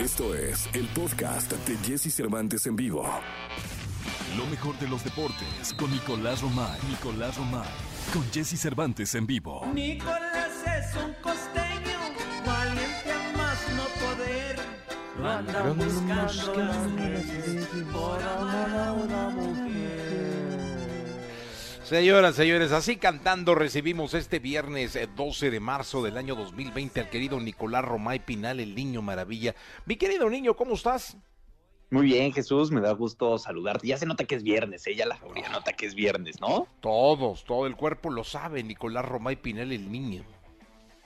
Esto es el podcast de Jesse Cervantes en vivo. Lo mejor de los deportes con Nicolás Romay. Nicolás Romay. Con Jesse Cervantes en vivo. Nicolás es un costeño, valiente a más no poder. Lo andan buscando las por amor a una mujer. Señoras, señores, así cantando recibimos este viernes eh, 12 de marzo del año 2020 al querido Nicolás Romay Pinal, el niño maravilla. Mi querido niño, ¿cómo estás? Muy bien, Jesús, me da gusto saludarte. Ya se nota que es viernes, ella la mayoría nota que es viernes, ¿no? Todos, todo el cuerpo lo sabe, Nicolás Romay Pinal, el niño.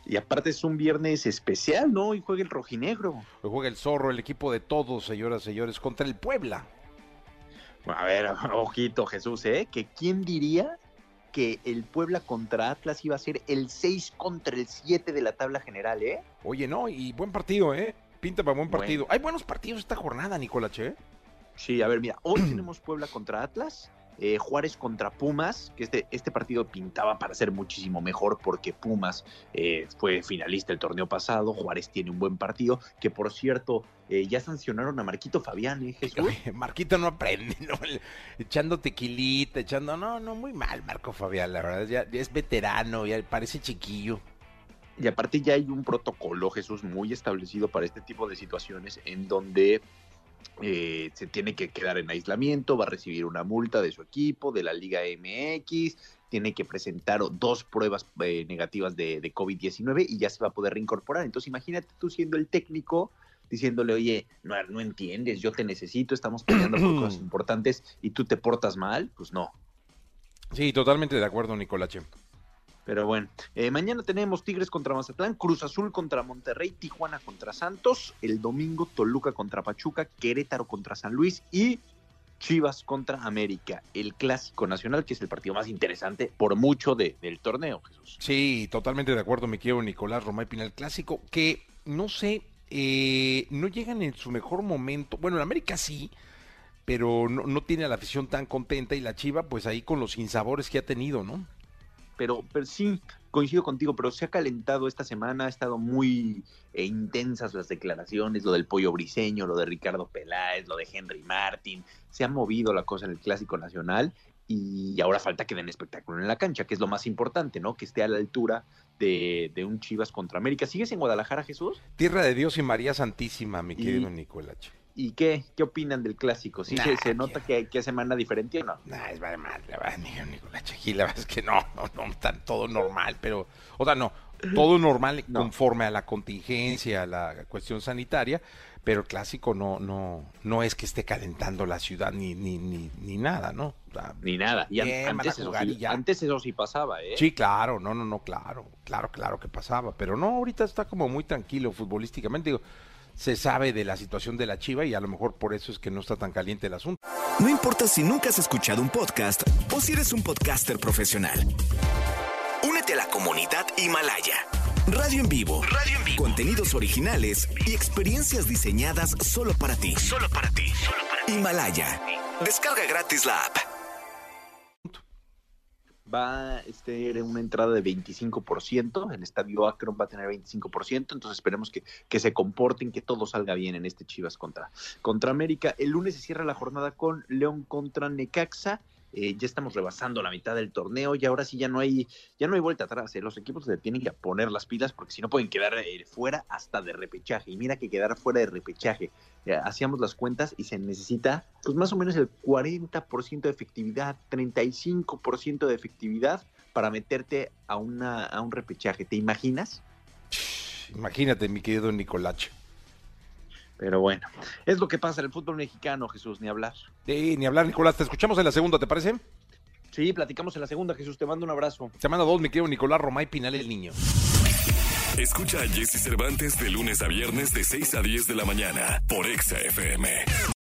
Y aparte es un viernes especial, ¿no? Hoy juega el rojinegro. Hoy juega el zorro, el equipo de todos, señoras, señores, contra el Puebla. A ver, ojito, Jesús, ¿eh? Que quién diría que el Puebla contra Atlas iba a ser el 6 contra el 7 de la tabla general, ¿eh? Oye, no, y buen partido, ¿eh? Pinta para buen Bueno. partido. Hay buenos partidos esta jornada, Nicolás, ¿eh? Sí, a ver, mira, hoy tenemos Puebla contra Atlas, eh, Juárez contra Pumas, que este, este partido pintaba para ser muchísimo mejor porque Pumas eh, fue finalista el torneo pasado, Juárez tiene un buen partido, que por cierto, eh, ya sancionaron a Marquito Fabián, ¿eh, Jesús? Marquito no aprende, ¿no? Echando tequilita, echando. No, no, muy mal, Marco Fabián, la verdad. Ya, ya es veterano, ya parece chiquillo. Y aparte ya hay un protocolo, Jesús, muy establecido para este tipo de situaciones en donde eh, se tiene que quedar en aislamiento, va a recibir una multa de su equipo, de la Liga MX, tiene que presentar dos pruebas eh, negativas de, de COVID-19 y ya se va a poder reincorporar. Entonces imagínate tú siendo el técnico diciéndole, oye, no, no entiendes, yo te necesito, estamos peleando por cosas importantes y tú te portas mal, pues no. Sí, totalmente de acuerdo, Nicolache. Pero bueno, eh, mañana tenemos Tigres contra Mazatlán, Cruz Azul contra Monterrey, Tijuana contra Santos, el domingo Toluca contra Pachuca, Querétaro contra San Luis y Chivas contra América, el clásico nacional, que es el partido más interesante por mucho de- del torneo, Jesús. Sí, totalmente de acuerdo, mi querido Nicolás Romay Pinal. Clásico que, no sé, eh, no llegan en su mejor momento. Bueno, en América sí, pero no, no tiene a la afición tan contenta y la Chiva, pues ahí con los sinsabores que ha tenido, ¿no? Pero, pero sí, coincido contigo, pero se ha calentado esta semana, ha estado muy eh, intensas las declaraciones, lo del pollo briseño, lo de Ricardo Peláez, lo de Henry Martin, se ha movido la cosa en el Clásico Nacional y ahora falta que den espectáculo en la cancha, que es lo más importante, ¿no? Que esté a la altura de, de un Chivas contra América. ¿Sigues en Guadalajara, Jesús? Tierra de Dios y María Santísima, mi Y- querido Nicolache. ¿Y qué, qué opinan del Clásico? ¿Sí se, Nah, se nota que, que semana diferente o no? Nah, es vale madre, la verdad. Aquí la verdad es que no, no, no, está todo normal, pero, o sea, no, todo normal No. conforme a la contingencia, a la cuestión sanitaria, pero el clásico no, no, no es que esté calentando la ciudad ni, ni, ni, ni nada, ¿no? O sea, Ni nada. Y Bien, antes, eso jugar y sí, ya. antes eso sí pasaba, ¿eh? Sí, claro, no, no, no, claro, claro, claro que pasaba, pero no, ahorita está como muy tranquilo futbolísticamente, digo, se sabe de la situación de la Chiva y a lo mejor por eso es que no está tan caliente el asunto. No importa si nunca has escuchado un podcast o si eres un podcaster profesional. Únete a la comunidad Himalaya. Radio en vivo. Radio en vivo. Contenidos originales y experiencias diseñadas solo para ti. Solo para ti. Himalaya. Descarga gratis la app. Va a tener una entrada de 25%, el estadio Akron va a tener 25%, entonces esperemos que, que se comporten, que todo salga bien en este Chivas contra, contra América. El lunes se cierra la jornada con León contra Necaxa. Eh, ya estamos rebasando la mitad del torneo y ahora sí ya no hay ya no hay vuelta atrás. eh. Los equipos se tienen que poner las pilas porque si no pueden quedar eh, fuera hasta de repechaje. Y mira que quedar fuera de repechaje. hacíamos las cuentas y se necesita pues más o menos el 40% de efectividad, 35% de efectividad para meterte a, una, a un repechaje. ¿Te imaginas? Imagínate, mi querido Nicolache. Pero bueno, es lo que pasa en el fútbol mexicano, Jesús, ni hablar. Sí, ni hablar, Nicolás, te escuchamos en la segunda, ¿te parece? Sí, platicamos en la segunda, Jesús, te mando un abrazo. Semana 2, mi querido Nicolás Romay Pinal, el niño. Escucha a Jesse Cervantes de lunes a viernes de 6 a 10 de la mañana por Exa FM.